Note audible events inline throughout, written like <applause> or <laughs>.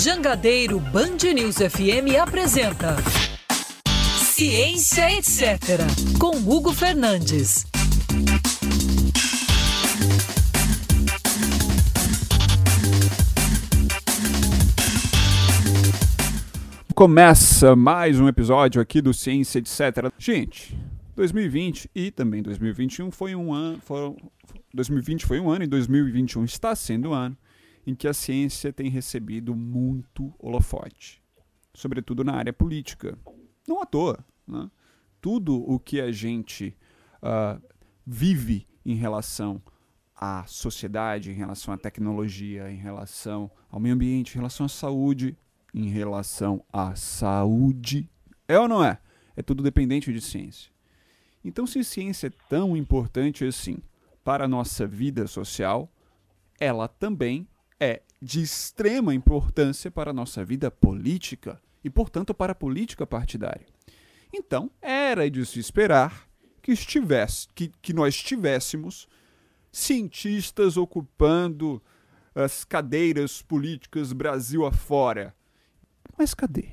Jangadeiro Band News FM apresenta Ciência Etc. com Hugo Fernandes. Começa mais um episódio aqui do Ciência Etc. Gente, 2020 e também 2021 foi um ano. Foram, 2020 foi um ano e 2021 está sendo um ano em que a ciência tem recebido muito holofote, sobretudo na área política. Não à toa. Né? Tudo o que a gente uh, vive em relação à sociedade, em relação à tecnologia, em relação ao meio ambiente, em relação à saúde, em relação à saúde, é ou não é? É tudo dependente de ciência. Então, se ciência é tão importante assim para a nossa vida social, ela também é de extrema importância para a nossa vida política e, portanto, para a política partidária. Então, era de se esperar que, estivesse, que, que nós tivéssemos cientistas ocupando as cadeiras políticas Brasil afora. Mas cadê?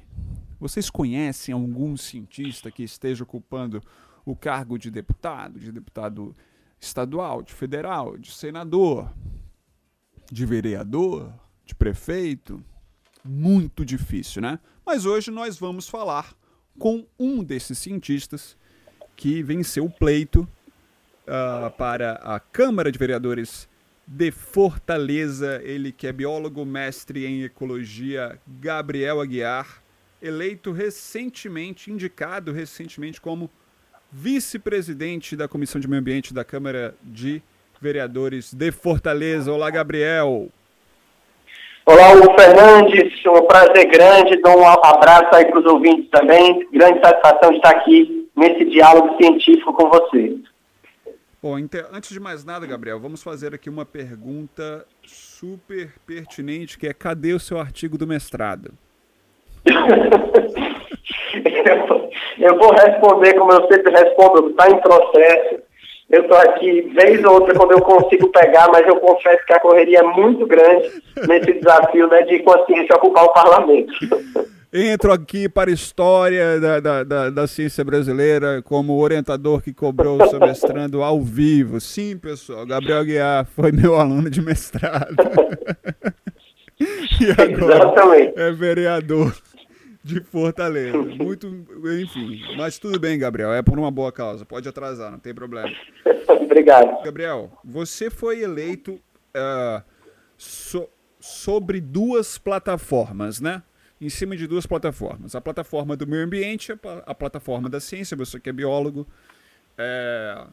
Vocês conhecem algum cientista que esteja ocupando o cargo de deputado, de deputado estadual, de federal, de senador, de vereador, de prefeito. Muito difícil, né? Mas hoje nós vamos falar com um desses cientistas que venceu o pleito uh, para a Câmara de Vereadores de Fortaleza. Ele que é biólogo, mestre em ecologia, Gabriel Aguiar, eleito recentemente, indicado recentemente como vice-presidente da Comissão de Meio Ambiente da Câmara de Vereadores de Fortaleza. Olá, Gabriel. Olá, Hugo Fernandes. Um prazer grande. Dou um abraço aí para os ouvintes também. Grande satisfação de estar aqui nesse diálogo científico com você. Bom, antes de mais nada, Gabriel, vamos fazer aqui uma pergunta super pertinente, que é cadê o seu artigo do mestrado? <laughs> eu vou responder como eu sempre respondo, está em processo. Eu estou aqui, vez ou outra, quando eu consigo pegar, mas eu confesso que a correria é muito grande nesse desafio né, de consciência ocupar o parlamento. Entro aqui para a história da, da, da, da ciência brasileira como orientador que cobrou o seu mestrando ao vivo. Sim, pessoal, Gabriel Guiar foi meu aluno de mestrado. <laughs> e agora Exatamente. é vereador de Fortaleza. <laughs> Muito, enfim. Mas tudo bem, Gabriel. É por uma boa causa. Pode atrasar, não tem problema. <laughs> Obrigado. Gabriel, você foi eleito uh, so, sobre duas plataformas, né? Em cima de duas plataformas. A plataforma do meio ambiente, a plataforma da ciência, você que é biólogo. É...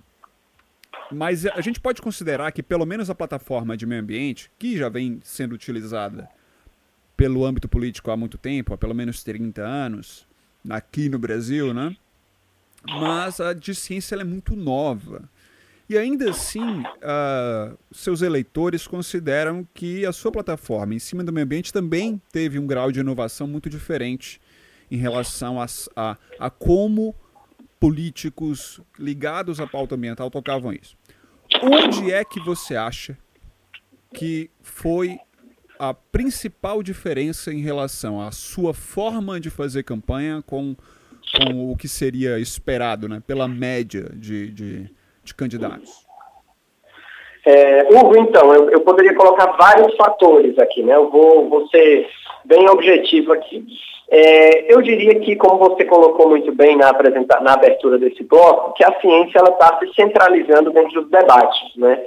Mas a gente pode considerar que pelo menos a plataforma de meio ambiente, que já vem sendo utilizada pelo âmbito político há muito tempo, há pelo menos 30 anos, aqui no Brasil, né? Mas a de ciência é muito nova. E ainda assim, uh, seus eleitores consideram que a sua plataforma em cima do meio ambiente também teve um grau de inovação muito diferente em relação a, a, a como políticos ligados à pauta ambiental tocavam isso. Onde é que você acha que foi a principal diferença em relação à sua forma de fazer campanha com, com o que seria esperado né, pela média de, de, de candidatos? É, Hugo, então, eu, eu, poderia colocar vários fatores aqui, né? Eu vou, vou ser bem objetivo aqui. É, eu diria que, como você colocou muito bem na, apresenta na abertura desse bloco, que a ciência está se centralizando dentro dos debates, né?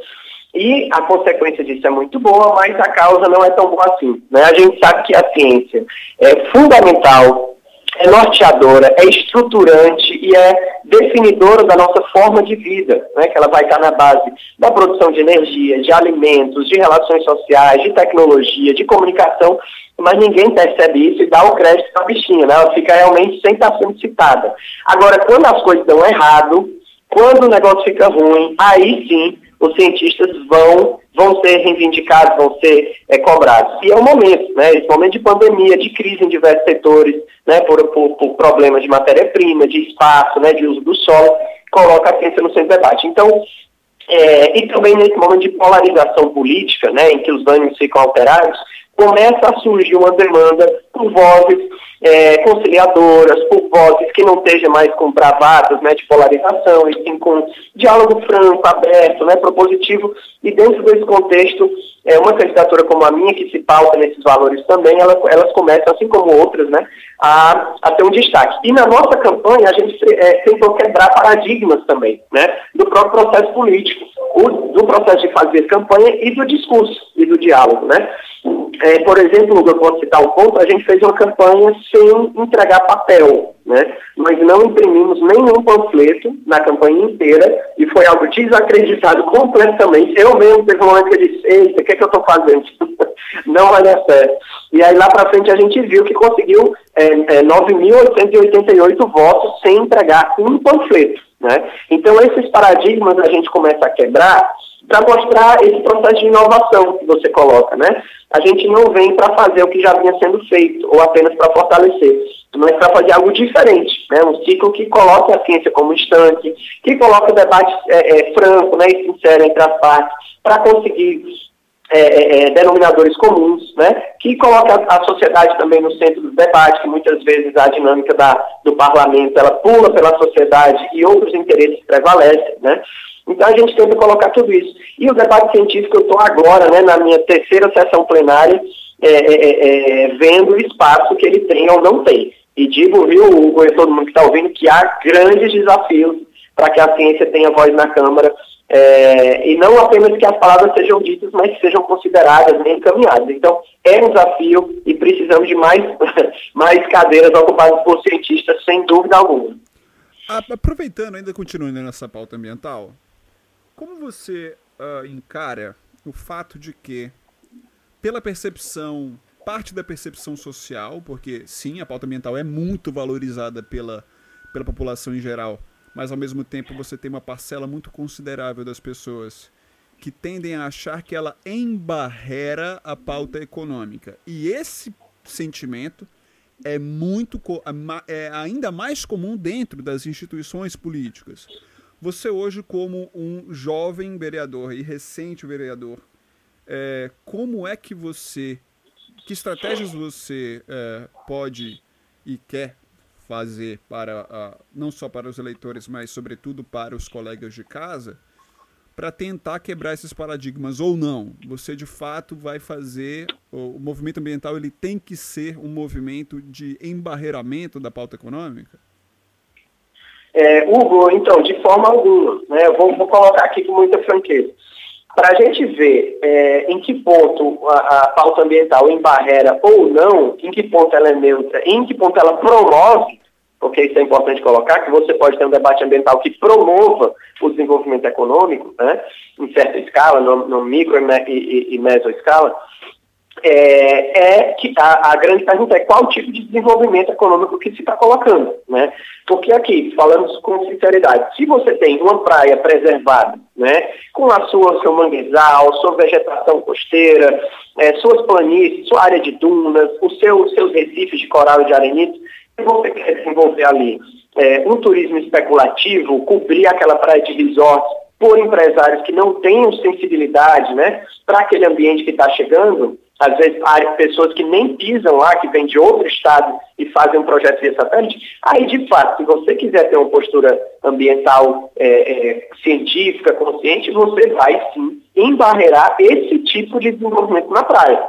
E a consequência disso é muito boa, mas a causa não é tão boa assim. Né? A gente sabe que a ciência é fundamental, é norteadora, é estruturante e é definidora da nossa forma de vida, né? que ela vai estar na base da produção de energia, de alimentos, de relações sociais, de tecnologia, de comunicação, mas ninguém percebe isso e dá o crédito para a bichinha, né? ela fica realmente sem estar sendo citada. Agora, quando as coisas dão errado, quando o negócio fica ruim, aí sim os cientistas vão, vão ser reivindicados, vão ser é, cobrados. E é o momento, né, esse momento de pandemia, de crise em diversos setores, né, por, por, por problemas de matéria-prima, de espaço, né, de uso do solo, coloca a ciência no centro do debate. Então, é, e também nesse momento de polarização política, né, em que os ânimos ficam alterados, começa a surgir uma demanda por vozes é, conciliadoras, por vozes que não estejam mais com bravatas né, de polarização, e sim com diálogo franco, aberto, né, propositivo, e dentro desse contexto, é, uma candidatura como a minha, que se pauta nesses valores também, ela, elas começam, assim como outras, né, a, a ter um destaque. E na nossa campanha, a gente é, tentou quebrar paradigmas também, né, do próprio processo político, o, do processo de fazer campanha e do discurso e do diálogo, né. É, por exemplo, eu posso citar um ponto, a gente fez uma campanha sem entregar papel, né? Nós não imprimimos nenhum panfleto na campanha inteira e foi algo desacreditado completamente. Eu mesmo teve um momento que eu disse, eita, o que, é que eu estou fazendo? <laughs> não vai dar certo. E aí lá para frente a gente viu que conseguiu é, é, 9.888 votos sem entregar um panfleto, né? Então esses paradigmas a gente começa a quebrar para mostrar esse processo de inovação que você coloca, né? A gente não vem para fazer o que já vinha sendo feito, ou apenas para fortalecer, mas para fazer algo diferente, né? Um ciclo que coloque a ciência como instante, que coloque o debate é, é, franco né, e sincero entre as partes, para conseguir é, é, é, denominadores comuns, né, que coloca a, a, sociedade também no centro do debate, que muitas vezes a dinâmica da, do parlamento ela pula pela sociedade e outros interesses prevalecem, né, então a gente tenta colocar tudo isso. E o debate científico, eu estou agora, né, na minha terceira sessão plenária, é, é, é, é, vendo o espaço que ele tem ou não tem. E digo, viu, Hugo, e todo mundo que está ouvindo, que há grandes desafios para que a ciência tenha voz na Câmara, é, e não apenas que as palavras sejam ditas, mas que sejam consideradas, bem encaminhadas. Então, é um desafio e precisamos de mais, <laughs> mais cadeiras ocupadas por cientistas, sem dúvida alguma. Aproveitando, ainda continuando nessa pauta ambiental, como você uh, encara o fato de que, pela percepção, parte da percepção social, porque sim, a pauta ambiental é muito valorizada pela, pela população em geral, mas ao mesmo tempo você tem uma parcela muito considerável das pessoas que tendem a achar que ela embarrera a pauta econômica. E esse sentimento é muito é ainda mais comum dentro das instituições políticas. Você hoje, como um jovem vereador e recente vereador, é, como é que você, que estratégias você é, pode e quer fazer para não só para os eleitores, mas sobretudo para os colegas de casa, para tentar quebrar esses paradigmas ou não? Você de fato vai fazer o movimento ambiental ele tem que ser um movimento de embarreiramento da pauta econômica? É, Hugo, então, de forma alguma, né, vou, vou colocar aqui com muita franqueza. Para a gente ver é, em que ponto a, a pauta ambiental embarrera ou não, em que ponto ela é neutra, em que ponto ela promove, porque isso é importante colocar, que você pode ter um debate ambiental que promova o desenvolvimento econômico, né, em certa escala, no, no micro e, e, e mesoescala, é, é que a, a, grande pergunta é qual tipo de desenvolvimento econômico que se está colocando, né? Porque aqui, falamos com sinceridade, se você tem uma praia preservada, né, com a sua, seu manguezal, sua vegetação costeira, é, suas planícies, sua área de dunas, os seu, seus recifes de coral e de arenito, se você quer desenvolver ali é, um turismo especulativo, cobrir aquela praia de resort por empresários que não tenham sensibilidade, né, para aquele ambiente que está chegando, às vezes pessoas que nem pisam lá, que vêm de outro estado e fazem um projeto de satélite, aí de fato, se você quiser ter uma postura ambiental é, é, científica, consciente, você vai sim embarrear esse tipo de desenvolvimento na praia.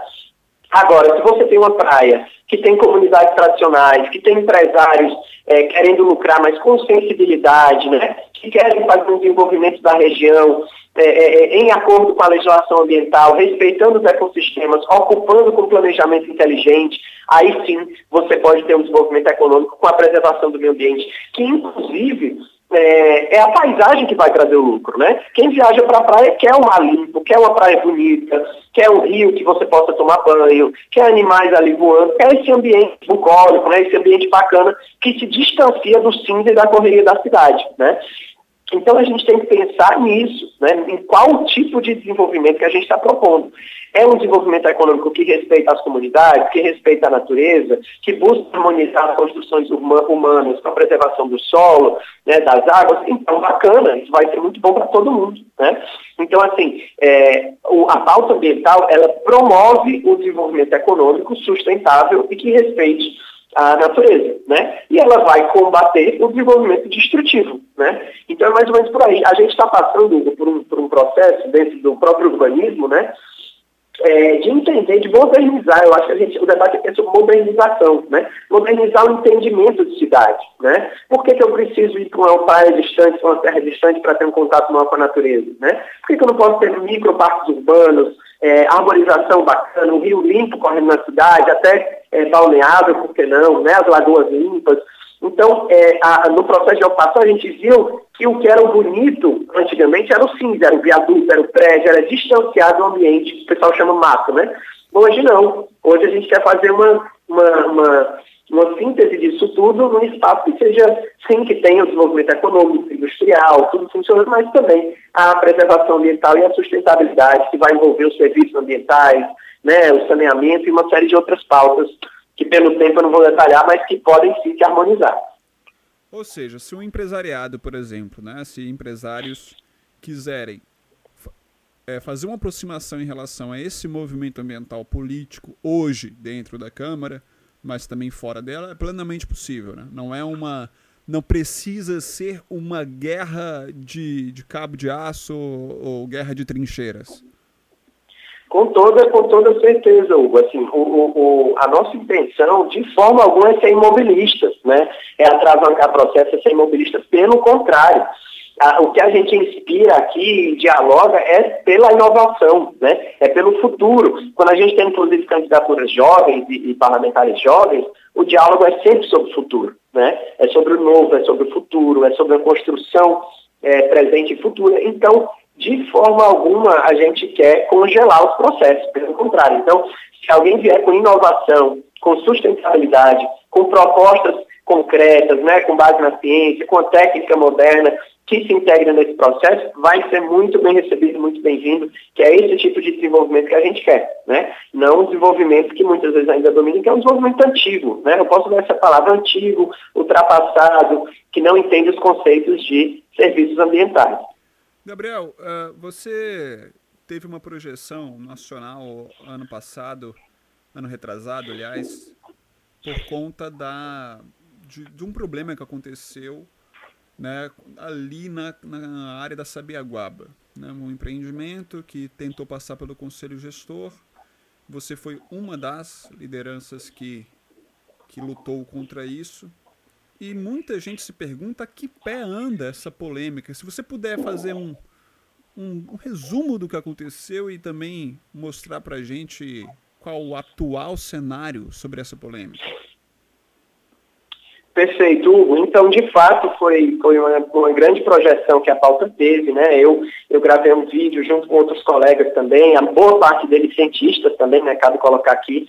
Agora, se você tem uma praia que tem comunidades tradicionais, que tem empresários é, querendo lucrar, mas com sensibilidade, né, que querem fazer um desenvolvimento da região, é, é, é, em acordo com a legislação ambiental, respeitando os ecossistemas, ocupando com planejamento inteligente, aí sim você pode ter um desenvolvimento econômico com a preservação do meio ambiente, que inclusive é, é, a paisagem que vai trazer o lucro, né? Quem viaja para a praia quer um mar limpo, quer uma praia bonita, quer um rio que você possa tomar banho, quer animais ali voando, quer esse ambiente bucólico, né? Esse ambiente bacana que se distancia do cinza e da correria da cidade, né? Então a gente tem que pensar nisso, né, em qual tipo de desenvolvimento que a gente está propondo. É um desenvolvimento econômico que respeita as comunidades, que respeita a natureza, que busca harmonizar as construções humanas com a preservação do solo, né, das águas. Então, bacana, isso vai ser muito bom para todo mundo. Né? Então, assim, é, a pauta ambiental, ela promove o desenvolvimento econômico sustentável e que respeite a natureza, né? E ela vai combater o desenvolvimento destrutivo, né? Então é mais ou menos por aí. A gente está passando por um, por um processo dentro do próprio urbanismo, né? É, de entender, de modernizar. Eu acho que a gente, o debate é sobre modernização, né? Modernizar o entendimento de cidade, né? Por que, que eu preciso ir para uma praia distante, para uma terra distante para ter um contato maior com a natureza, né? Por que, que eu não posso ter microparques urbanos, é, arborização bacana, um rio limpo correndo na cidade, até é, balneável, por que não, né? As lagoas limpas. Então, é, a, no processo de ocupação, a gente viu que o que era o bonito antigamente era o cinza, era o viaduto, era o prédio, era distanciado do ambiente, que o pessoal chama mato, né? Hoje não. Hoje a gente quer fazer uma, uma, uma, uma síntese disso tudo num espaço que seja, sim, que tenha o desenvolvimento econômico, industrial, tudo funcionando, mas também a preservação ambiental e a sustentabilidade, que vai envolver os serviços ambientais, né, o saneamento e uma série de outras pautas que pelo tempo eu não vou detalhar, mas que podem sim se harmonizar. Ou seja, se um empresariado, por exemplo, né, se empresários quiserem é, fazer uma aproximação em relação a esse movimento ambiental político hoje dentro da Câmara, mas também fora dela, é plenamente possível. Né? Não é uma. Não precisa ser uma guerra de, de cabo de aço ou, ou guerra de trincheiras. Com toda, com toda certeza, Hugo. Assim, o, o, a nossa intenção, de forma alguma, é ser imobilistas, né? É atravancar processo, é ser imobilistas. Pelo contrário, a, o que a gente inspira aqui e dialoga é pela inovação, né? É pelo futuro. Quando a gente tem, inclusive, candidaturas jovens e, e parlamentares jovens, o diálogo é sempre sobre o futuro, né? É sobre o novo, é sobre o futuro, é sobre a construção é, presente e futura. Então, de forma alguma a gente quer congelar os processos, pelo contrário. Então, se alguém vier com inovação, com sustentabilidade, com propostas concretas, né, com base na ciência, com a técnica moderna, que se integra nesse processo, vai ser muito bem recebido, muito bem-vindo, que é esse tipo de desenvolvimento que a gente quer, né? Não um desenvolvimento que muitas vezes ainda domina, que é um desenvolvimento antigo, né? Eu posso usar essa palavra antigo, ultrapassado, que não entende os conceitos de serviços ambientais. Gabriel, uh, você teve uma projeção nacional ano passado, ano retrasado, aliás, por conta da, de, de um problema que aconteceu né, ali na, na área da Sabiaguaba. Né, um empreendimento que tentou passar pelo conselho gestor. Você foi uma das lideranças que, que lutou contra isso. E muita gente se pergunta a que pé anda essa polêmica. Se você puder fazer um, um, um resumo do que aconteceu e também mostrar para a gente qual o atual cenário sobre essa polêmica. Perfeito, Hugo. Então, de fato, foi, foi uma, uma, grande projeção que a pauta teve, né? Eu, eu gravei um vídeo junto com outros colegas também, a boa parte deles cientistas também, né? Cabe colocar aqui.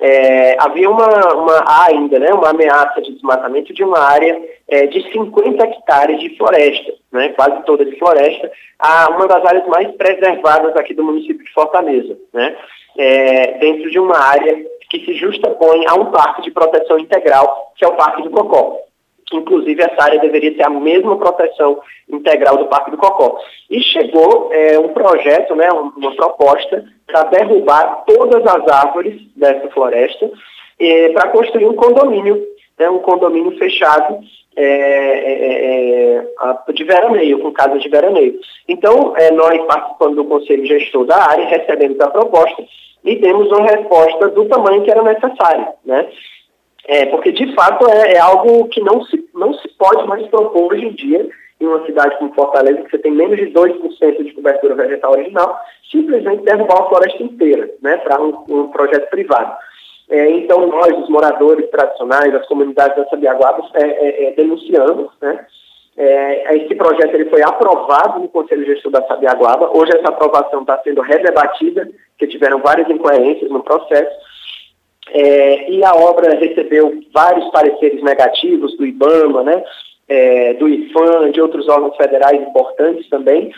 É, havia uma, uma ainda, né? Uma ameaça de desmatamento de uma área é, de 50 hectares de floresta, né? Quase toda de floresta, a uma das áreas mais preservadas aqui do município de Fortaleza, né? É, dentro de uma área que se justapõe a um parque de proteção integral, que é o Parque do Cocó. Inclusive, essa área deveria ter a mesma proteção integral do Parque do Cocó. E chegou é, um projeto, né, uma proposta para derrubar todas as árvores dessa floresta é, para construir um condomínio, né, um condomínio fechado é, é, é de veraneio, com casas de veraneio. Então, é, nós participando do Conselho Gestor da área, recebemos a proposta e temos uma resposta do tamanho que era necessário, né? É, porque, de fato, é, é, algo que não se, não se pode mais propor hoje em dia em uma cidade como Fortaleza, que você tem menos de 2% de cobertura vegetal original, simplesmente derrubar uma floresta inteira, né, para um, um, projeto privado. É, então, nós, os moradores tradicionais, as comunidades da Sabiaguabas, é, é, é, denunciamos, né, é, esse projeto ele foi aprovado no Conselho Gestor da Sabiaguaba. Hoje essa aprovação está sendo redebatida, porque tiveram várias incoerências no processo. É, e a obra recebeu vários pareceres negativos do IBAMA, né? é, do IFAM, de outros órgãos federais importantes também,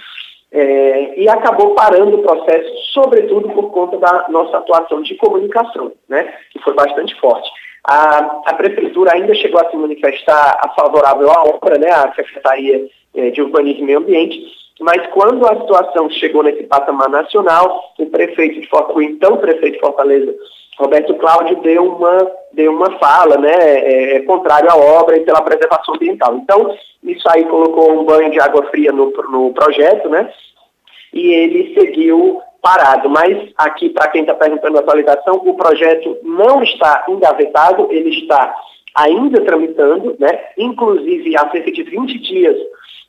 é, e acabou parando o processo, sobretudo por conta da nossa atuação de comunicação, né, que foi bastante forte. A, a prefeitura ainda chegou a se manifestar a favorável à obra, né, a Secretaria é, de Urbanismo e Meio Ambiente, mas quando a situação chegou nesse patamar nacional, o prefeito de Fortaleza, então prefeito de Fortaleza, Roberto Cláudio, deu uma, deu uma fala né, é, contrário à obra e pela preservação ambiental. Então, isso aí colocou um banho de água fria no, no projeto, né? E ele seguiu parado. Mas aqui, para quem está perguntando a atualização, o projeto não está engavetado, ele está ainda tramitando, né? Inclusive, há cerca de 20 dias,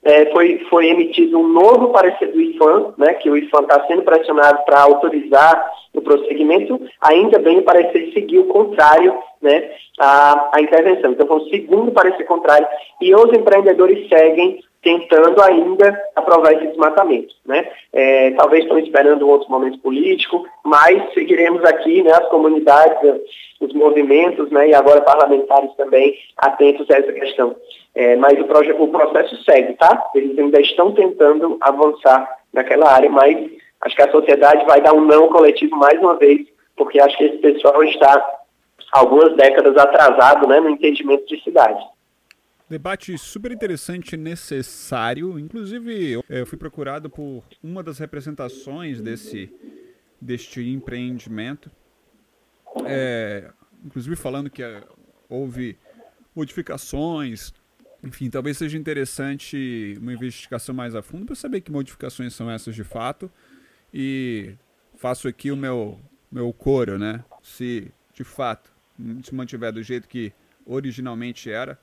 é, foi, foi emitido um novo parecer do IFAM, né, que o IFAM está sendo pressionado para autorizar o prosseguimento, ainda bem o parecer seguiu contrário né, à, à intervenção. Então, foi o segundo parecer contrário e os empreendedores seguem tentando ainda aprovar esse desmatamento. Né? É, talvez estão esperando um outro momento político, mas seguiremos aqui, né, as comunidades, os movimentos, né, e agora parlamentares também atentos a essa questão. É, mas o, o processo segue, tá? Eles ainda estão tentando avançar naquela área, mas acho que a sociedade vai dar um não coletivo mais uma vez, porque acho que esse pessoal está algumas décadas atrasado né, no entendimento de cidade. Debate super interessante necessário. Inclusive, eu é, fui procurado por uma das representações desse, deste empreendimento. É, inclusive falando que é, houve modificações. Enfim, talvez seja interessante uma investigação mais a fundo para saber que modificações são essas de fato. E faço aqui o meu, meu coro, né? Se de fato se mantiver do jeito que originalmente era,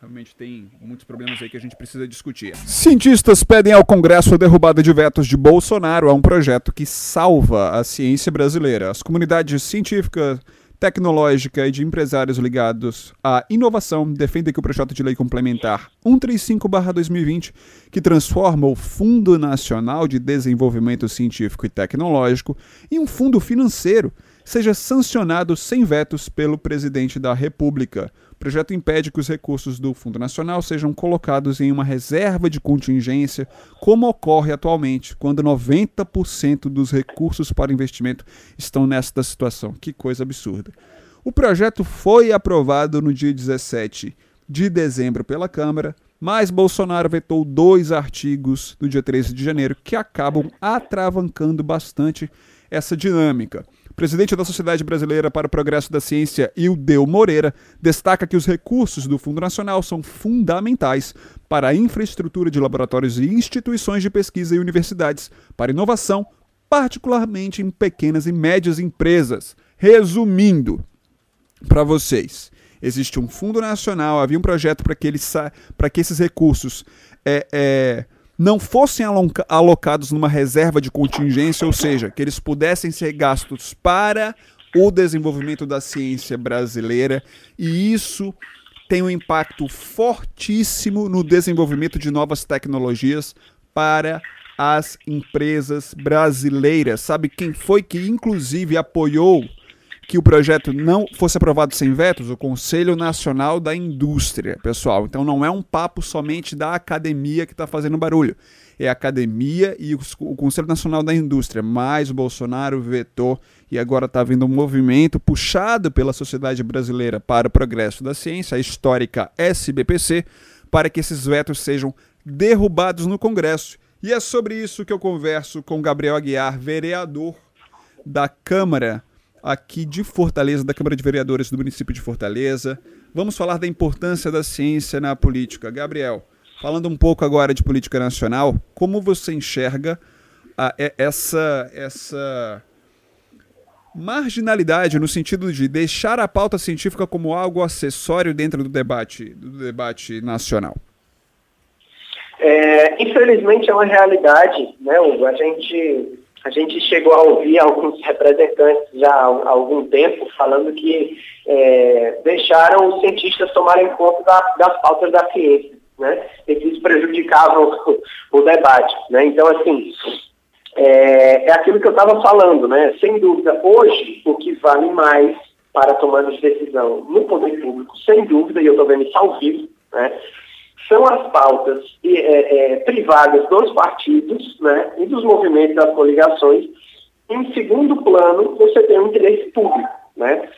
Realmente tem muitos problemas aí que a gente precisa discutir. Cientistas pedem ao Congresso a derrubada de vetos de Bolsonaro a um projeto que salva a ciência brasileira. As comunidades científicas, tecnológica e de empresários ligados à inovação defendem que o projeto de lei complementar 135/2020, que transforma o Fundo Nacional de Desenvolvimento Científico e Tecnológico em um fundo financeiro, seja sancionado sem vetos pelo presidente da República. O projeto impede que os recursos do Fundo Nacional sejam colocados em uma reserva de contingência, como ocorre atualmente, quando 90% dos recursos para investimento estão nesta situação. Que coisa absurda. O projeto foi aprovado no dia 17 de dezembro pela Câmara, mas Bolsonaro vetou dois artigos no dia 13 de janeiro que acabam atravancando bastante essa dinâmica presidente da Sociedade Brasileira para o Progresso da Ciência, Ildeu Moreira, destaca que os recursos do Fundo Nacional são fundamentais para a infraestrutura de laboratórios e instituições de pesquisa e universidades, para inovação, particularmente em pequenas e médias empresas. Resumindo para vocês, existe um fundo nacional, havia um projeto para que, eles, que esses recursos é, é, não fossem alocados numa reserva de contingência, ou seja, que eles pudessem ser gastos para o desenvolvimento da ciência brasileira, e isso tem um impacto fortíssimo no desenvolvimento de novas tecnologias para as empresas brasileiras. Sabe quem foi que, inclusive, apoiou que o projeto não fosse aprovado sem vetos, o Conselho Nacional da Indústria, pessoal. Então não é um papo somente da academia que está fazendo barulho. É a academia e o Conselho Nacional da Indústria, mais o Bolsonaro vetou e agora está havendo um movimento puxado pela Sociedade Brasileira para o Progresso da Ciência, a histórica SBPC, para que esses vetos sejam derrubados no Congresso. E é sobre isso que eu converso com Gabriel Aguiar, vereador da Câmara aqui de Fortaleza, da Câmara de Vereadores do município de Fortaleza. Vamos falar da importância da ciência na política. Gabriel, falando um pouco agora de política nacional, como você enxerga a, essa, essa marginalidade no sentido de deixar a pauta científica como algo acessório dentro do debate, do debate nacional? É, infelizmente é uma realidade, né, Hugo? A gente a gente chegou a ouvir alguns representantes já há algum tempo falando que é, deixaram os cientistas tomarem conta da, das pautas da ciência, né? E que isso prejudicava o, <laughs> o debate, né? Então, assim, é, é aquilo que eu estava falando, né? Sem dúvida, hoje, o que vale mais para de decisão no poder público, sem dúvida, e eu estou vendo isso ao vivo, né? São as pautas é, é, privadas dos partidos né, e dos movimentos das coligações. Em segundo plano, você tem o interesse público. Né?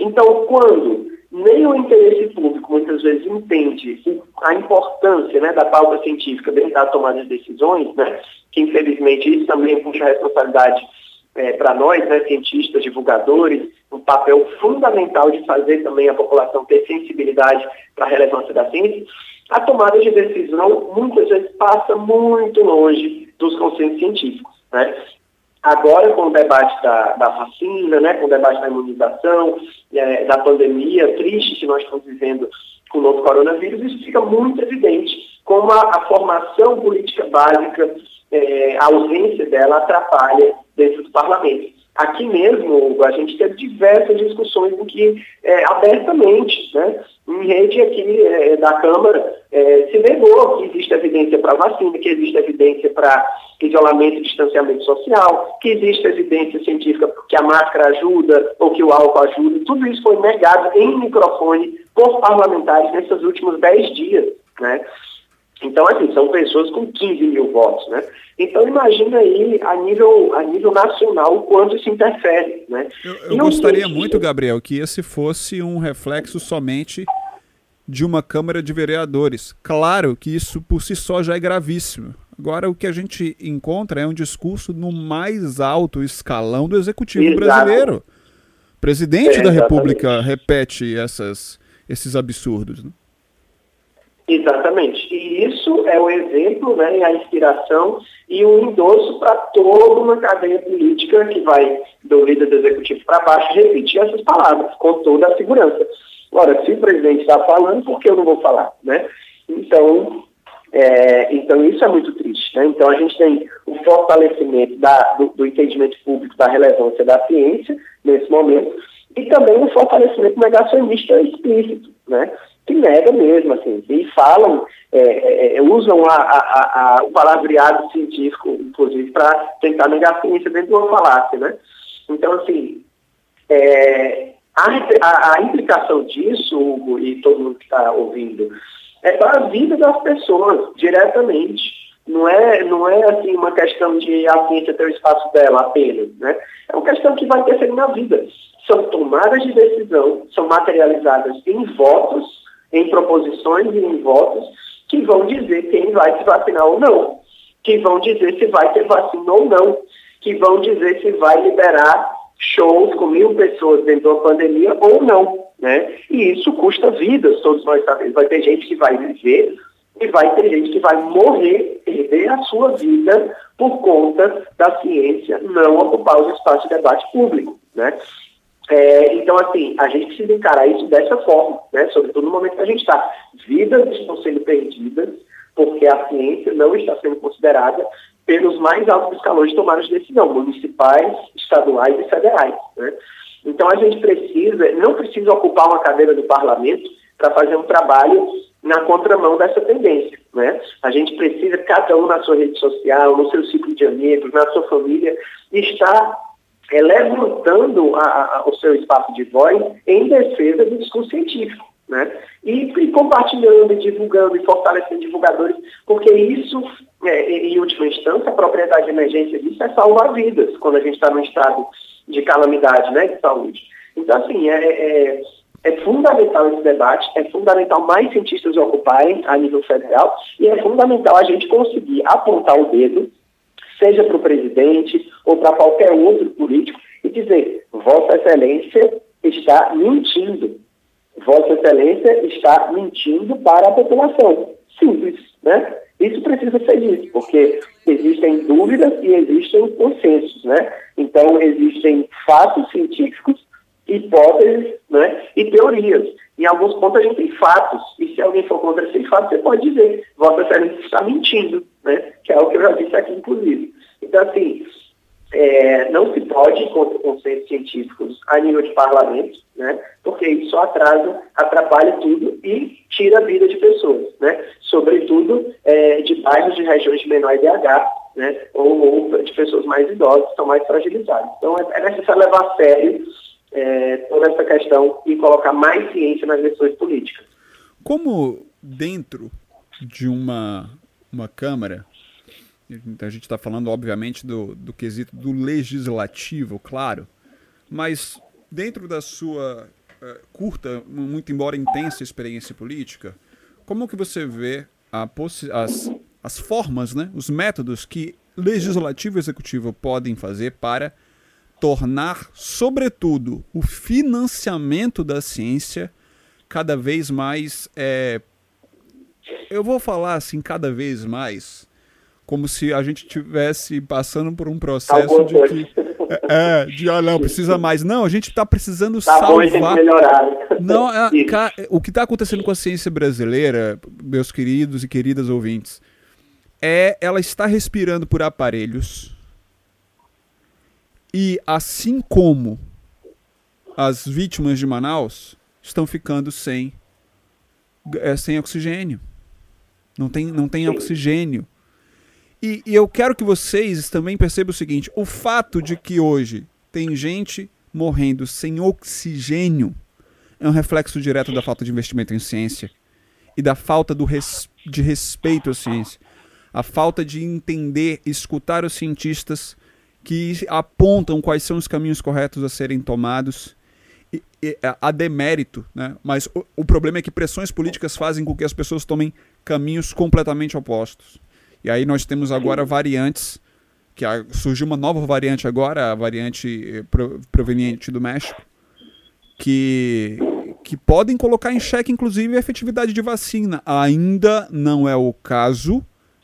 Então, quando nem o interesse público muitas vezes entende a importância né, da pauta científica dentro da tomada de decisões, né, que infelizmente isso também puxa a responsabilidade é, para nós, né, cientistas, divulgadores, um papel fundamental de fazer também a população ter sensibilidade para a relevância da ciência, a tomada de decisão muitas vezes passa muito longe dos consensos científicos. Né? Agora, com o debate da, da vacina, né, com o debate da imunização, é, da pandemia triste que nós estamos vivendo com o novo coronavírus, isso fica muito evidente como a, a formação política básica, é, a ausência dela atrapalha dentro do parlamento. Aqui mesmo, a gente teve diversas discussões em que, é, abertamente, né, em rede aqui é, da Câmara, é, se negou que existe evidência para vacina, que existe evidência para isolamento e distanciamento social, que existe evidência científica que a máscara ajuda ou que o álcool ajuda. Tudo isso foi negado em microfone por parlamentares nesses últimos 10 dias. Né? Então, assim, são pessoas com 15 mil votos, né? Então, imagina aí, a nível, a nível nacional, o quanto isso interfere, né? Eu, eu gostaria sentido... muito, Gabriel, que esse fosse um reflexo somente de uma Câmara de Vereadores. Claro que isso por si só já é gravíssimo. Agora, o que a gente encontra é um discurso no mais alto escalão do Executivo Exato. brasileiro. O presidente é, da República repete essas, esses absurdos. Né? Exatamente. E isso é o exemplo, né, a inspiração e o endosso para toda uma cadeia política que vai do líder do executivo para baixo repetir essas palavras com toda a segurança. Ora, se o presidente está falando, por que eu não vou falar? Né? Então, é, então isso é muito triste. Né? Então a gente tem o fortalecimento da, do, do entendimento público da relevância da ciência nesse momento e também o fortalecimento negacionista explícito. Né? Que nega mesmo, assim, e falam, é, é, é usam a, a, a, o palavreado científico, inclusive, para tentar negar a ciência dentro de uma falácia, né? Então, assim, é, a, implicação disso, Hugo, e todo mundo que está ouvindo, é para a vida das pessoas, diretamente. Não é, não é assim uma questão de a ciência ter o espaço dela apenas, né? É uma questão que vai interferir na vida. São tomadas de decisão, são materializadas em votos em proposições e em votos que vão dizer quem vai se vacinar ou não, que vão dizer se vai ter vacina ou não, que vão dizer se vai liberar shows com mil pessoas dentro da pandemia ou não, né? E isso custa vidas, todos nós sabemos. Vai ter gente que vai viver e vai ter gente que vai morrer, perder a sua vida por conta da ciência não ocupar os espaços de debate público, né? É, então, assim, a gente precisa encarar isso dessa forma, né? sobretudo no momento que a gente está. Vidas estão sendo perdidas porque a ciência não está sendo considerada pelos mais altos escalões de tomada de decisão, municipais, estaduais e federais. Né? Então, a gente precisa, não precisa ocupar uma cadeira do parlamento para fazer um trabalho na contramão dessa tendência. Né? A gente precisa, cada um na sua rede social, no seu ciclo de amigos, na sua família, estar é, levantando a, a, o seu espaço de voz em defesa do discurso científico. Né? E, e, compartilhando, divulgando e fortalecendo divulgadores, porque isso, é, em última instância, a propriedade de emergência disso é salvar vidas quando a gente está num estado de calamidade né, de saúde. Então, assim, é, é, é, fundamental esse debate, é fundamental mais cientistas ocuparem a nível federal e é fundamental a gente conseguir apontar o dedo seja para o presidente ou para qualquer outro político, e dizer: Vossa Excelência está mentindo. Vossa Excelência está mentindo para a população. Simples, né? Isso precisa ser dito, porque existem dúvidas e existem consensos, né? Então, existem fatos científicos, hipóteses né? e teorias. Em alguns pontos a gente tem fatos, e se alguém for contra esses fatos, você pode dizer, Vossa Excelência está mentindo, né? que é o que eu já disse aqui, inclusive. Então, assim, é, não se pode contra conceitos científicos a nível de parlamento, né? porque isso atrasa, atrapalha tudo e tira a vida de pessoas, né? sobretudo é, de bairros de regiões de menor IDH, né? ou, ou de pessoas mais idosas, que estão mais fragilizadas. Então, é, é necessário levar a sério é, toda essa questão e colocar mais ciência nas decisões políticas. Como dentro de uma, uma Câmara, a gente está falando, obviamente, do, do quesito do legislativo, claro, mas dentro da sua uh, curta, muito embora intensa experiência política, como que você vê as, as formas, né, os métodos que legislativo e executivo podem fazer para tornar, sobretudo, o financiamento da ciência cada vez mais. É, eu vou falar assim, cada vez mais, como se a gente tivesse passando por um processo de que. É, é, de ah, não, precisa mais. Não, a gente está precisando tá salvar. Bom, não, é, o que está acontecendo com a ciência brasileira, meus queridos e queridas ouvintes, é ela está respirando por aparelhos. E assim como as vítimas de Manaus estão ficando sem, é, sem oxigênio. Não tem, não tem oxigênio. E, e eu quero que vocês também percebam o seguinte: o fato de que hoje tem gente morrendo sem oxigênio é um reflexo direto da falta de investimento em ciência e da falta do res, de respeito à ciência a falta de entender, escutar os cientistas que apontam quais são os caminhos corretos a serem tomados e, e, a demérito, né? Mas o, o, problema é que pressões políticas fazem com que as pessoas tomem caminhos completamente opostos. E aí nós temos agora variantes, que a, surgiu uma nova variante agora, a variante eh, pro, proveniente do México, que que podem colocar em xeque inclusive a efetividade de vacina. Ainda não é o caso,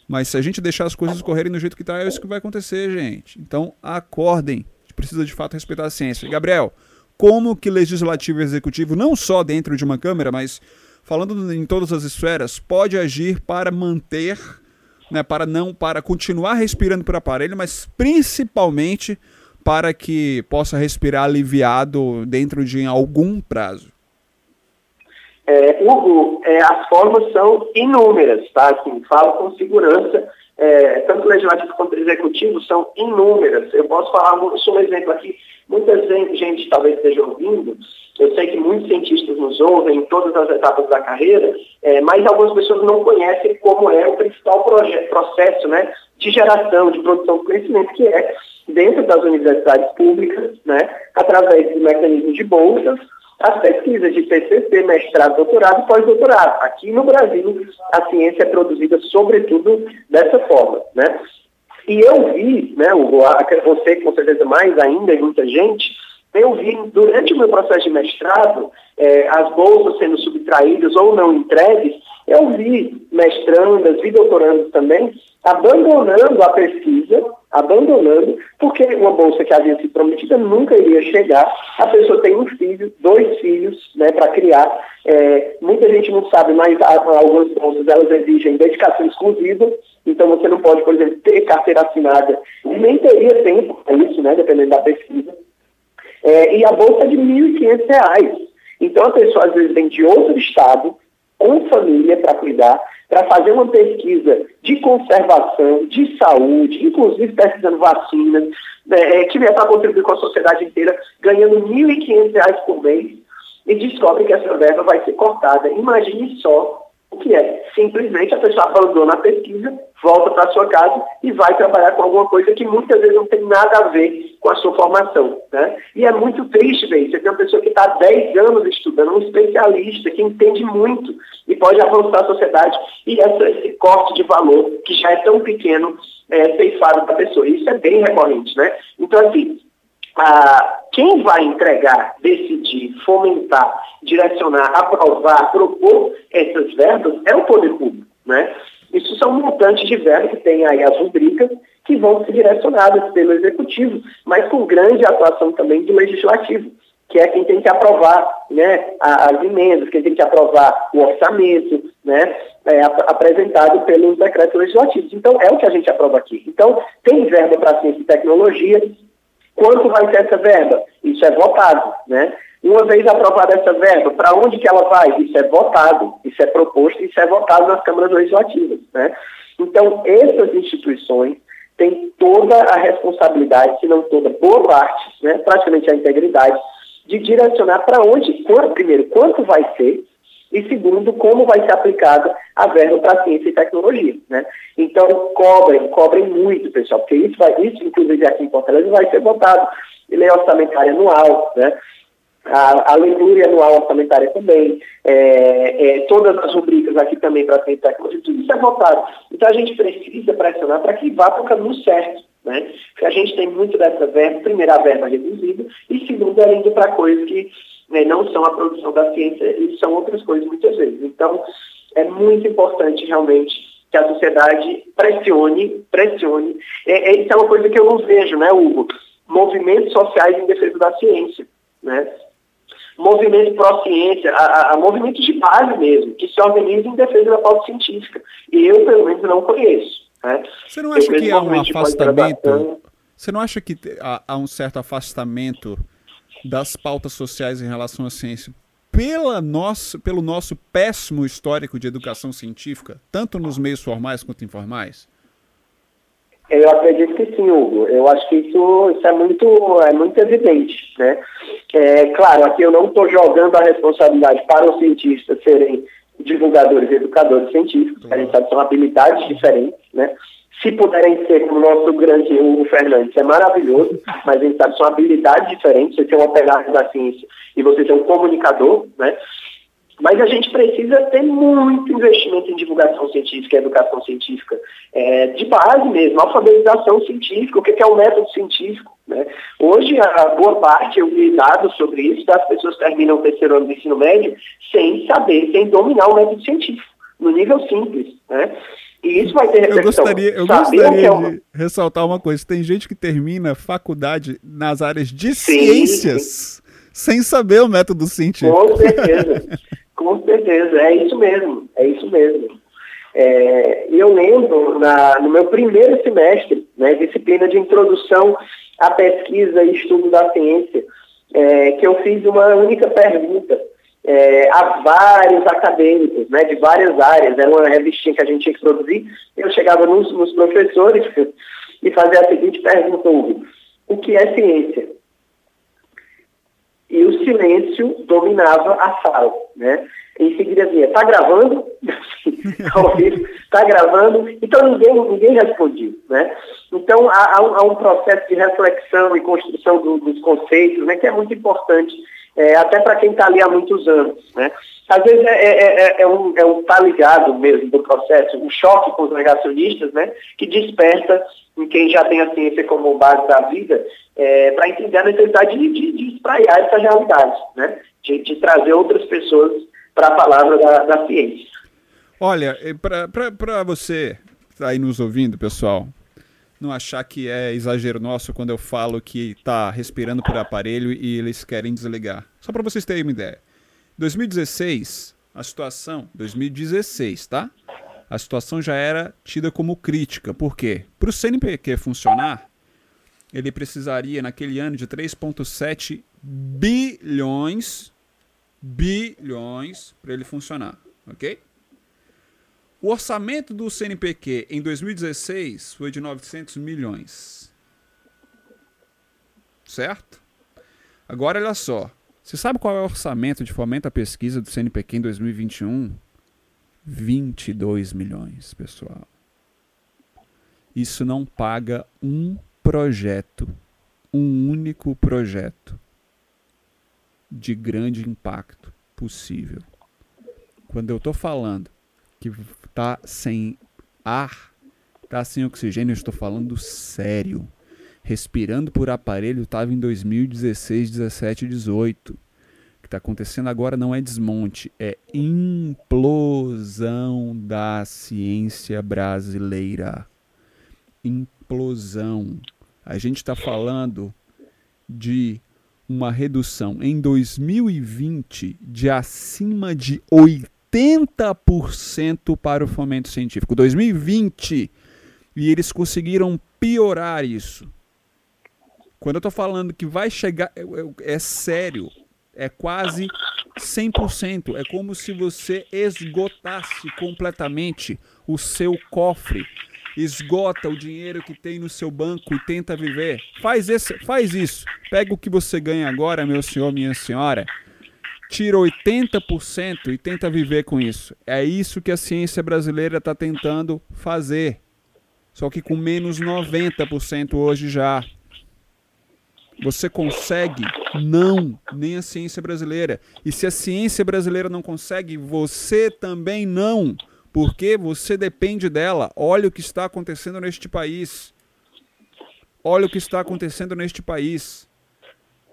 mas se a gente deixar as coisas correrem do jeito que está, é isso que vai acontecer, gente. Então, acordem. A gente precisa de fato respeitar a ciência. Gabriel, como que legislativo e executivo, não só dentro de uma Câmara, mas falando em todas as esferas, pode agir para manter, né, para não, para continuar respirando por aparelho, mas principalmente para que possa respirar aliviado dentro de algum prazo? É, é, as formas são inúmeras, tá? Assim, falo com segurança, é, tanto legislativo quanto executivo são inúmeras. Eu posso falar só um exemplo aqui, muita gente talvez esteja ouvindo, eu sei que muitos cientistas nos ouvem em todas as etapas da carreira, é, mas algumas pessoas não conhecem como é o principal processo né, de geração, de produção de conhecimento, que é dentro das universidades públicas, né, através de mecanismos de bolsas, as pesquisas de TCC, mestrado, doutorado e pós-doutorado. Aqui no Brasil, a ciência é produzida sobretudo dessa forma, né? E eu vi, né, você com certeza mais ainda e muita gente, eu vi durante o meu processo de mestrado, eh, as bolsas sendo subtraídas ou não entregues, eu vi mestrandas, vi doutorandos também, abandonando a pesquisa, abandonando, porque uma bolsa que havia sido prometida nunca iria chegar. A pessoa tem um filho, dois filhos, né, para criar. É, muita gente não sabe, mas algumas bolsas elas exigem dedicação exclusiva. Então você não pode, por exemplo, ter carteira assinada nem teria tempo para isso, né, dependendo da pesquisa. É, e a bolsa é de R$ 1.500. Então a pessoa às vezes vem de outro estado, com família para cuidar, para fazer uma pesquisa de conservação, de saúde, inclusive pesquisando vacinas, né, é, que vier para contribuir com a sociedade inteira, ganhando R$ 1.500 por mês, e descobre que essa verba vai ser cortada. Imagine só o que é? Simplesmente a pessoa abandona a pesquisa, volta para sua casa e vai trabalhar com alguma coisa que muitas vezes não tem nada a ver com a sua formação. Né? E é muito triste ver isso. Você tem uma pessoa que está há 10 anos estudando, um especialista que entende muito e pode avançar a sociedade e essa, esse corte de valor, que já é tão pequeno, é ceifado para a pessoa. Isso é bem recorrente. Né? Então, assim, ah, quem vai entregar, decidir, fomentar, direcionar, aprovar, propor essas verbas é o poder público. Né? Isso são montantes de verbas que tem aí as rubricas que vão ser direcionadas pelo executivo, mas com grande atuação também do legislativo, que é quem tem que aprovar né, as emendas, quem tem que aprovar o orçamento, né, é, apresentado pelos decretos legislativos. Então, é o que a gente aprova aqui. Então, tem verba para ciência e tecnologia, Quanto vai ser essa verba? Isso é votado, né? Uma vez aprovada essa verba, para onde que ela vai? Isso é votado, isso é proposto, isso é votado nas câmaras legislativas, né? Então, essas instituições têm toda a responsabilidade, se não toda, boa parte, né, praticamente a integridade, de direcionar para onde, primeiro, quanto vai ser, e segundo, como vai ser aplicada a verba para ciência e tecnologia. Né? Então, cobrem, cobrem muito, pessoal, porque isso, vai, isso inclusive aqui em Fortaleza, vai ser votado em lei orçamentária anual, né? a, a leitura anual orçamentária também, é, é, todas as rubricas aqui também para ciência e tecnologia, tudo isso é votado. Então, a gente precisa pressionar para que vá para o caminho certo. Né? Porque a gente tem muito dessa verba, primeiro a verba reduzida, e segundo, ela indo para coisas que né, não são a produção da ciência e são outras coisas muitas vezes. Então, é muito importante realmente que a sociedade pressione, pressione. É, é, isso é uma coisa que eu não vejo, né, Hugo? Movimentos sociais em defesa da ciência, né? Movimento pró-ciência, a, a, a movimentos de base mesmo, que se organizam em defesa da pauta científica. E eu, pelo menos, não conheço. Né? Você não acha que há um afastamento? Você não acha que há, há um certo afastamento das pautas sociais em relação à ciência pela nossa, pelo nosso péssimo histórico de educação científica, tanto nos meios formais quanto informais? Eu acredito que sim, Hugo. Eu acho que isso, isso é, muito, é muito evidente. Né? É, claro, aqui eu não estou jogando a responsabilidade para os cientistas serem divulgadores e educadores científicos, a gente sabe que são habilidades diferentes, né? Se puderem ser como o nosso grande Hugo Fernandes, é maravilhoso, mas a gente sabe que são habilidades diferentes, você tem uma pegada da ciência e você tem um comunicador, né? Mas a gente precisa ter muito investimento em divulgação científica, educação científica, é, de base mesmo, alfabetização científica, o que é o método científico. Né? Hoje, a boa parte, eu vi dados sobre isso, das pessoas terminam o terceiro ano do ensino médio sem saber, sem dominar o método científico, no nível simples. Né? E isso vai ter. Eu gostaria, eu gostaria é uma... de ressaltar uma coisa: tem gente que termina faculdade nas áreas de sim, ciências sim. sem saber o método científico. Com certeza. Com certeza, é isso mesmo, é isso mesmo. É, eu lembro, na, no meu primeiro semestre, né, disciplina de introdução à pesquisa e estudo da ciência, é, que eu fiz uma única pergunta é, a vários acadêmicos, né, de várias áreas, era uma revistinha que a gente tinha que produzir, eu chegava nos, nos professores e fazia a seguinte pergunta, Hugo, o que é ciência? e o silêncio dominava a sala, né? Em seguida vinha, tá gravando? <laughs> tá gravando? Então ninguém, ninguém respondia, né? Então há, há, um, processo de reflexão e construção do, dos conceitos, né? Que é muito importante, é, até para quem está ali há muitos anos, né? Às vezes é, é, é, é um, é um tá ligado mesmo do processo, um choque com os negacionistas, né? Que desperta em quem já tem a ciência como base da vida, é, para entender a necessidade de, de, de espraiar essa realidade, né? de, de trazer outras pessoas para a palavra da, da ciência. Olha, para você que está aí nos ouvindo, pessoal, não achar que é exagero nosso quando eu falo que está respirando por aparelho e eles querem desligar. Só para vocês terem uma ideia. 2016, a situação, 2016, tá? A situação já era tida como crítica. Por quê? Para o CNPq funcionar, ele precisaria naquele ano de 3,7 bilhões bilhões para ele funcionar, ok? O orçamento do CNPq em 2016 foi de 900 milhões. Certo? Agora olha só. Você sabe qual é o orçamento de fomento à pesquisa do CNPq em 2021? 22 milhões, pessoal. Isso não paga um projeto, um único projeto de grande impacto possível. Quando eu estou falando que está sem ar, está sem oxigênio, estou falando sério. Respirando por aparelho estava em 2016, 17, 18. O que está acontecendo agora não é desmonte, é implosão da ciência brasileira. Implosão. A gente está falando de uma redução em 2020 de acima de 80% para o fomento científico. 2020. E eles conseguiram piorar isso. Quando eu estou falando que vai chegar. É, é, é sério. É quase 100%. É como se você esgotasse completamente o seu cofre esgota o dinheiro que tem no seu banco e tenta viver. Faz, esse, faz isso. Pega o que você ganha agora, meu senhor, minha senhora, tira 80% e tenta viver com isso. É isso que a ciência brasileira está tentando fazer. Só que com menos 90% hoje já. Você consegue? Não, nem a ciência brasileira. E se a ciência brasileira não consegue, você também não, porque você depende dela. Olha o que está acontecendo neste país. Olha o que está acontecendo neste país.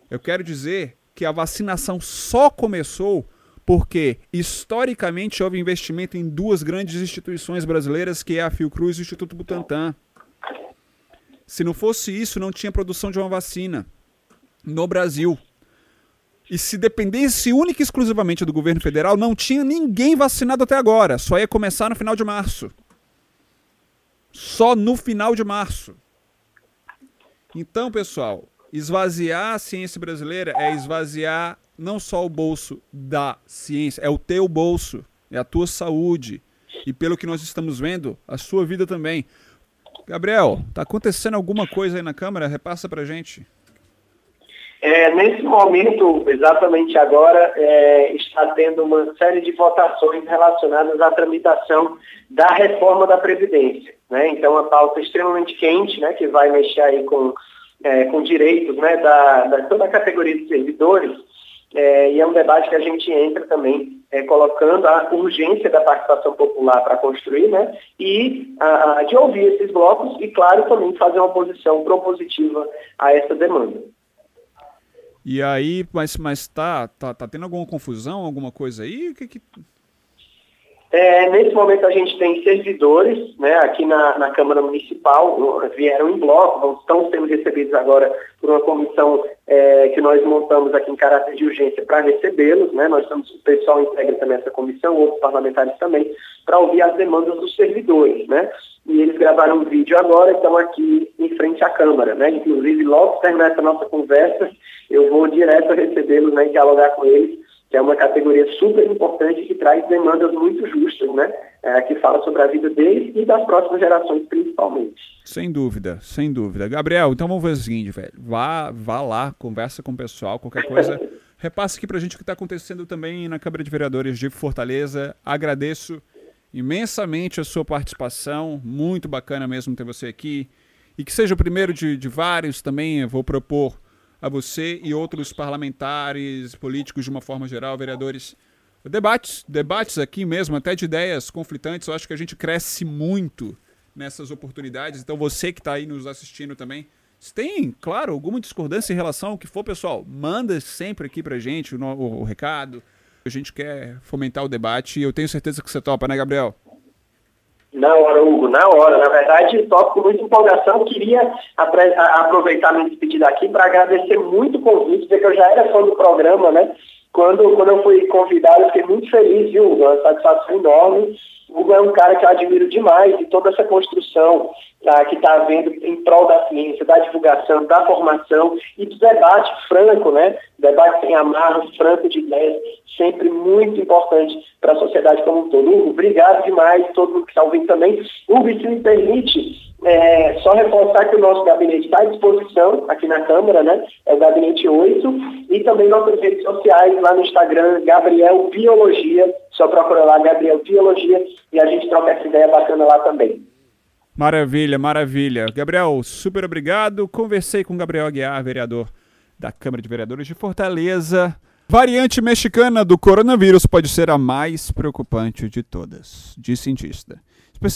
Eu quero dizer que a vacinação só começou porque historicamente houve investimento em duas grandes instituições brasileiras, que é a Fiocruz e o Instituto Butantan. Se não fosse isso, não tinha produção de uma vacina no Brasil. E se dependesse única e exclusivamente do governo federal, não tinha ninguém vacinado até agora. Só ia começar no final de março. Só no final de março. Então, pessoal, esvaziar a ciência brasileira é esvaziar não só o bolso da ciência, é o teu bolso, é a tua saúde. E pelo que nós estamos vendo, a sua vida também. Gabriel, tá acontecendo alguma coisa aí na Câmara? Repassa pra gente. É, nesse momento, exatamente agora, é, está tendo uma série de votações relacionadas à tramitação da reforma da Previdência. Né? Então, a pauta é extremamente quente, né, que vai mexer aí com, é, com direitos né, da, da, toda a categoria de servidores, é, e é um debate que a gente entra também é, colocando a urgência da participação popular para construir, né? E a, a, de ouvir esses blocos e, claro, também fazer uma posição propositiva a essa demanda. E aí, mas, mas tá, tá, tá tendo alguma confusão, alguma coisa aí? Que, que... É, nesse momento a gente tem servidores, né, aqui na, na Câmara Municipal, vieram em bloco, estão sendo recebidos agora por uma comissão é, que nós montamos aqui em caráter de urgência para recebê-los, né, nós estamos, o pessoal integra também essa comissão, outros parlamentares também, para ouvir as demandas dos servidores, né, e eles gravaram um vídeo agora, estão aqui em frente à Câmara, né, inclusive logo que terminar essa nossa conversa, eu vou direto recebê-los, né, e dialogar com eles, que é uma categoria super importante que traz demandas muito justas, né? É, que fala sobre a vida deles e das próximas gerações, principalmente. Sem dúvida, sem dúvida. Gabriel, então vamos ver o seguinte, velho. Vá, vá lá, conversa com o pessoal, qualquer coisa. <laughs> repasse aqui pra gente o que está acontecendo também na Câmara de Vereadores de Fortaleza. Agradeço imensamente a sua participação. Muito bacana mesmo ter você aqui. E que seja o primeiro de, de vários também. Eu vou propor a você e outros parlamentares, políticos de uma forma geral, vereadores. Debates, debates aqui mesmo, até de ideias conflitantes. Eu acho que a gente cresce muito nessas oportunidades. Então você que está aí nos assistindo também, se tem, claro, alguma discordância em relação ao que for, pessoal, manda sempre aqui pra gente o, o, o recado. A gente quer fomentar o debate e eu tenho certeza que você topa, né, Gabriel? Na hora, Hugo, na hora. Na verdade, toco com muita empolgação. Queria aproveitar minha despedida aqui para agradecer muito o convite, porque eu já era fã do programa, né? Quando, quando eu fui convidado, fiquei muito feliz, viu, Hugo? Uma satisfação enorme. Hugo é um cara que eu admiro demais e toda essa construção tá, que está havendo em prol da ciência, da divulgação, da formação e do debate franco, né? Debate sem amarras, franco de ideias, sempre muito importante para a sociedade como um todo. Hugo, obrigado demais, todo mundo que está ouvindo também. Hugo, se me permite, é, só reforçar que o nosso gabinete está à disposição aqui na Câmara, né? É o gabinete 8 e também nossas redes sociais lá no Instagram, Gabriel Biologia, só procura lá Gabriel Biologia e a gente troca essa ideia bacana lá também. Maravilha, maravilha. Gabriel, super obrigado. Conversei com Gabriel Aguiar, vereador da Câmara de Vereadores de Fortaleza. Variante mexicana do coronavírus pode ser a mais preocupante de todas, diz cientista.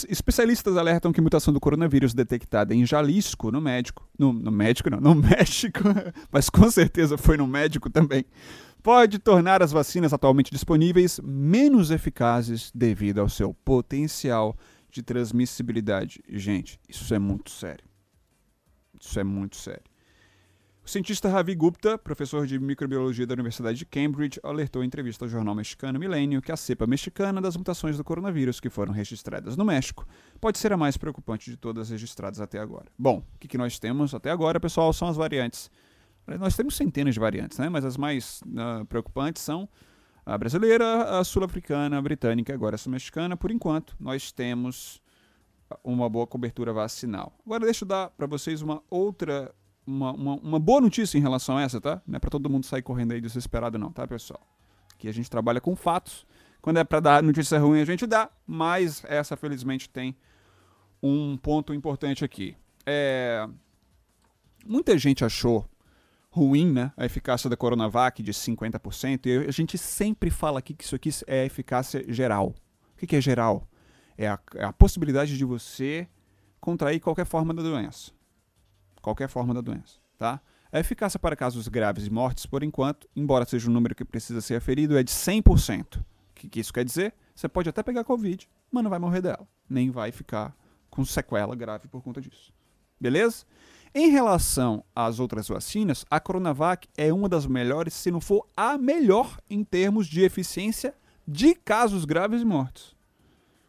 Especialistas alertam que mutação do coronavírus detectada em Jalisco, no médico, no, no médico não, no <laughs> México, mas com certeza foi no médico também, pode tornar as vacinas atualmente disponíveis menos eficazes devido ao seu potencial de transmissibilidade. Gente, isso é muito sério. Isso é muito sério. O cientista Ravi Gupta, professor de microbiologia da Universidade de Cambridge, alertou em entrevista ao jornal mexicano Milênio que a cepa mexicana das mutações do coronavírus que foram registradas no México pode ser a mais preocupante de todas registradas até agora. Bom, o que, nós temos até agora, pessoal, são as variantes. Nós temos centenas de variantes, né? mas as mais uh, preocupantes são a brasileira, a sul-africana, a britânica e agora essa mexicana. Por enquanto, nós temos uma boa cobertura vacinal. Agora deixa eu dar para vocês uma outra, uma, uma, uma, boa notícia em relação a essa, tá? Não é para todo mundo sair correndo aí desesperado não, tá, pessoal? Que a gente trabalha com fatos. Quando é para dar notícia ruim, a gente dá, mas essa, felizmente, tem um ponto importante aqui. É... Muita gente achou ruim, né, a eficácia da Coronavac de 50%, e a gente sempre fala aqui que isso aqui é eficácia geral. O que, que é geral? É a, é a possibilidade de você contrair qualquer forma da doença. Qualquer forma da doença, tá? A eficácia para casos graves e mortes, por enquanto, embora seja um número que precisa ser aferido, é de 100%. O que, que isso quer dizer? Você pode até pegar Covid, mas não vai morrer dela. Nem vai ficar com sequela grave por conta disso. Beleza? Em relação às outras vacinas, a Coronavac é uma das melhores, se não for a melhor, em termos de eficiência de casos graves e mortes.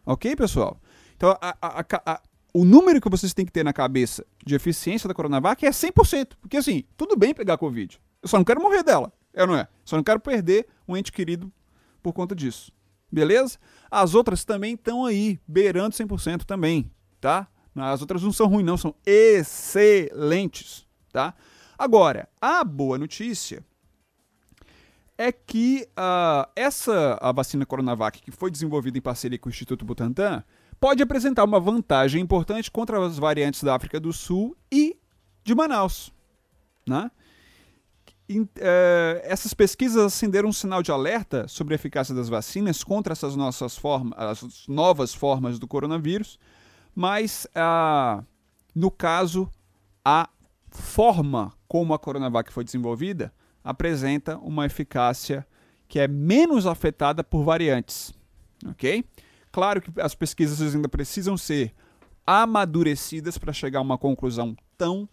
Ok, pessoal? Então, a, a, a, o número que vocês têm que ter na cabeça de eficiência da Coronavac é 100%. Porque, assim, tudo bem pegar Covid. Eu só não quero morrer dela. É ou não é? Só não quero perder um ente querido por conta disso. Beleza? As outras também estão aí, beirando 100% também, tá? As outras não são ruins, não, são excelentes, tá? Agora, a boa notícia é que uh, essa a vacina Coronavac, que foi desenvolvida em parceria com o Instituto Butantan, pode apresentar uma vantagem importante contra as variantes da África do Sul e de Manaus. Né? E, uh, essas pesquisas acenderam um sinal de alerta sobre a eficácia das vacinas contra essas nossas formas, as novas formas do coronavírus, mas ah, no caso, a forma como a Coronavac foi desenvolvida apresenta uma eficácia que é menos afetada por variantes, ok? Claro que as pesquisas ainda precisam ser amadurecidas para chegar a uma conclusão tão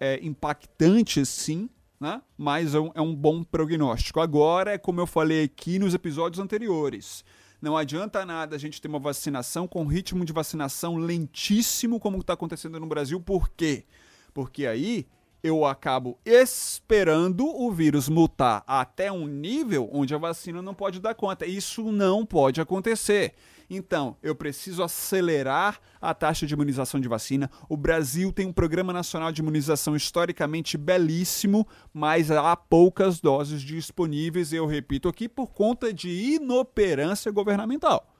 é, impactante assim, né? mas é um, é um bom prognóstico. Agora, é como eu falei aqui nos episódios anteriores, não adianta nada a gente ter uma vacinação com ritmo de vacinação lentíssimo, como está acontecendo no Brasil. Por quê? Porque aí eu acabo esperando o vírus mutar até um nível onde a vacina não pode dar conta. Isso não pode acontecer. Então, eu preciso acelerar a taxa de imunização de vacina. O Brasil tem um programa nacional de imunização historicamente belíssimo, mas há poucas doses disponíveis, eu repito aqui, por conta de inoperância governamental.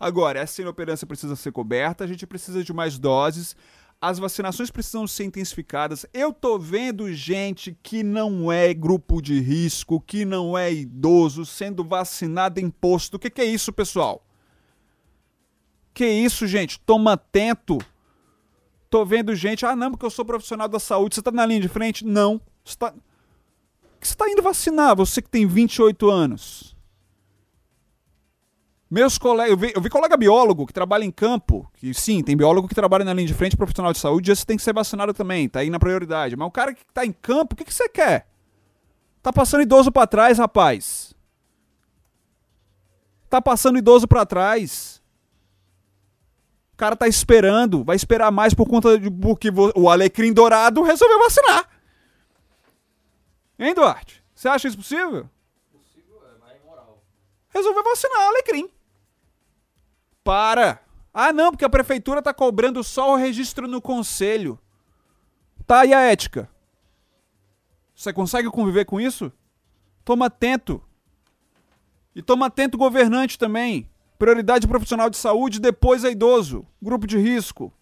Agora, essa inoperância precisa ser coberta, a gente precisa de mais doses. As vacinações precisam ser intensificadas. Eu tô vendo gente que não é grupo de risco, que não é idoso, sendo vacinada em posto. O que, que é isso, pessoal? Que isso, gente? Toma atento. Tô vendo gente, ah, não, porque eu sou profissional da saúde. Você tá na linha de frente? Não. Você tá. Você tá indo vacinar, você que tem 28 anos. Meus colegas, eu vi, eu vi colega biólogo que trabalha em campo, que sim, tem biólogo que trabalha na linha de frente profissional de saúde, esse tem que ser vacinado também, tá aí na prioridade. Mas o cara que tá em campo, o que, que você quer? Tá passando idoso para trás, rapaz. Tá passando idoso para trás cara tá esperando, vai esperar mais por conta de porque o Alecrim Dourado resolveu vacinar. Hein, Duarte? Você acha isso possível? Possível é, mas é imoral. Resolveu vacinar o Alecrim. Para. Ah, não, porque a prefeitura tá cobrando só o registro no conselho. Tá, e a ética? Você consegue conviver com isso? Toma atento. E toma atento governante também. Prioridade profissional de saúde, depois é idoso, grupo de risco.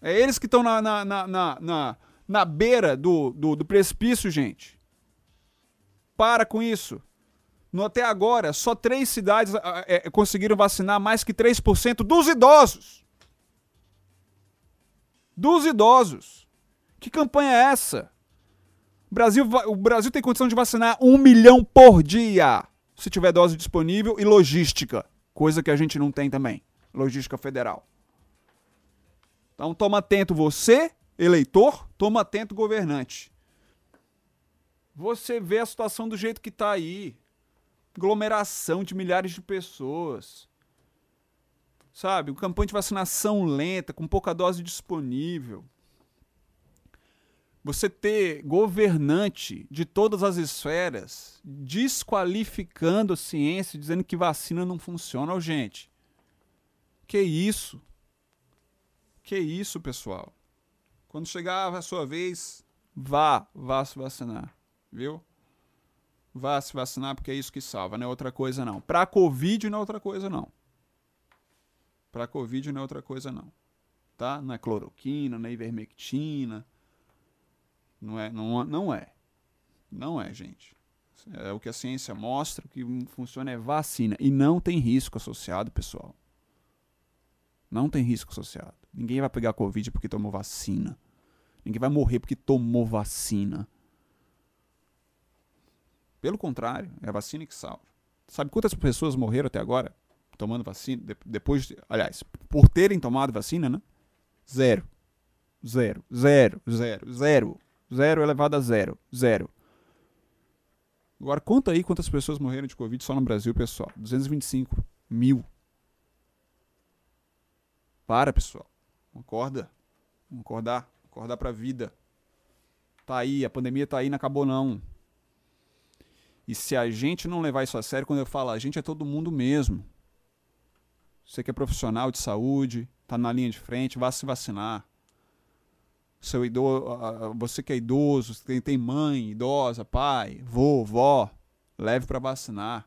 É eles que estão na, na, na, na, na beira do, do, do precipício, gente. Para com isso. No, até agora, só três cidades é, conseguiram vacinar mais que 3% dos idosos. Dos idosos. Que campanha é essa? O Brasil, o Brasil tem condição de vacinar um milhão por dia se tiver dose disponível, e logística, coisa que a gente não tem também. Logística federal. Então toma atento você, eleitor, toma atento governante. Você vê a situação do jeito que está aí. Aglomeração de milhares de pessoas. Sabe? Campanha de vacinação lenta, com pouca dose disponível você ter governante de todas as esferas desqualificando a ciência, dizendo que vacina não funciona, oh, gente. Que isso? Que isso, pessoal? Quando chegar a sua vez, vá, vá se vacinar, viu? Vá se vacinar porque é isso que salva, não é outra coisa não. Pra Covid não é outra coisa não. Pra Covid não é outra coisa não. Tá? Não é cloroquina, não é ivermectina. Não é, não, não é. Não é, gente. É o que a ciência mostra, o que funciona é vacina. E não tem risco associado, pessoal. Não tem risco associado. Ninguém vai pegar Covid porque tomou vacina. Ninguém vai morrer porque tomou vacina. Pelo contrário, é a vacina que salva. Sabe quantas pessoas morreram até agora tomando vacina? De, depois, de, aliás, por terem tomado vacina, né? Zero. Zero. Zero. Zero. Zero. Zero elevado a zero. Zero. Agora, conta aí quantas pessoas morreram de Covid só no Brasil, pessoal. 225 mil. Para, pessoal. Acorda. Vamos acordar. Acordar pra vida. Tá aí, a pandemia tá aí, não acabou não. E se a gente não levar isso a sério, quando eu falo a gente, é todo mundo mesmo. Você que é profissional de saúde, tá na linha de frente, vá se vacinar. Seu idoso, você que é idoso, tem, tem mãe idosa, pai, vô, vó, leve para vacinar.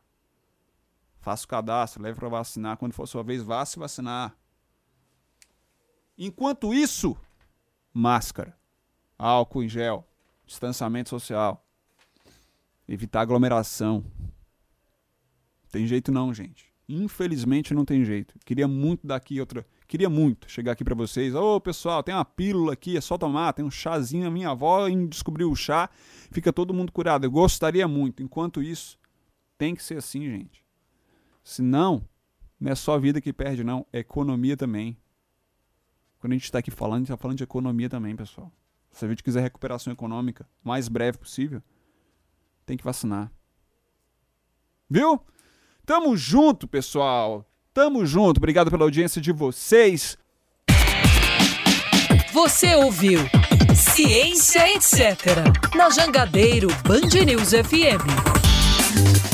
Faça o cadastro, leve para vacinar. Quando for sua vez, vá se vacinar. Enquanto isso, máscara, álcool em gel, distanciamento social, evitar aglomeração. Tem jeito não, gente. Infelizmente não tem jeito. Queria muito daqui outra, queria muito chegar aqui para vocês. Ô, oh, pessoal, tem uma pílula aqui, é só tomar, tem um chazinho, a minha avó descobriu o chá, fica todo mundo curado. Eu gostaria muito. Enquanto isso, tem que ser assim, gente. Senão, não é só a vida que perde não, é economia também. Quando a gente está aqui falando, a gente está falando de economia também, pessoal. Se a gente quiser recuperação econômica mais breve possível, tem que vacinar. Viu? Tamo junto, pessoal. Tamo junto. Obrigado pela audiência de vocês. Você ouviu Ciência Etc. Na Jangadeiro Band News FM.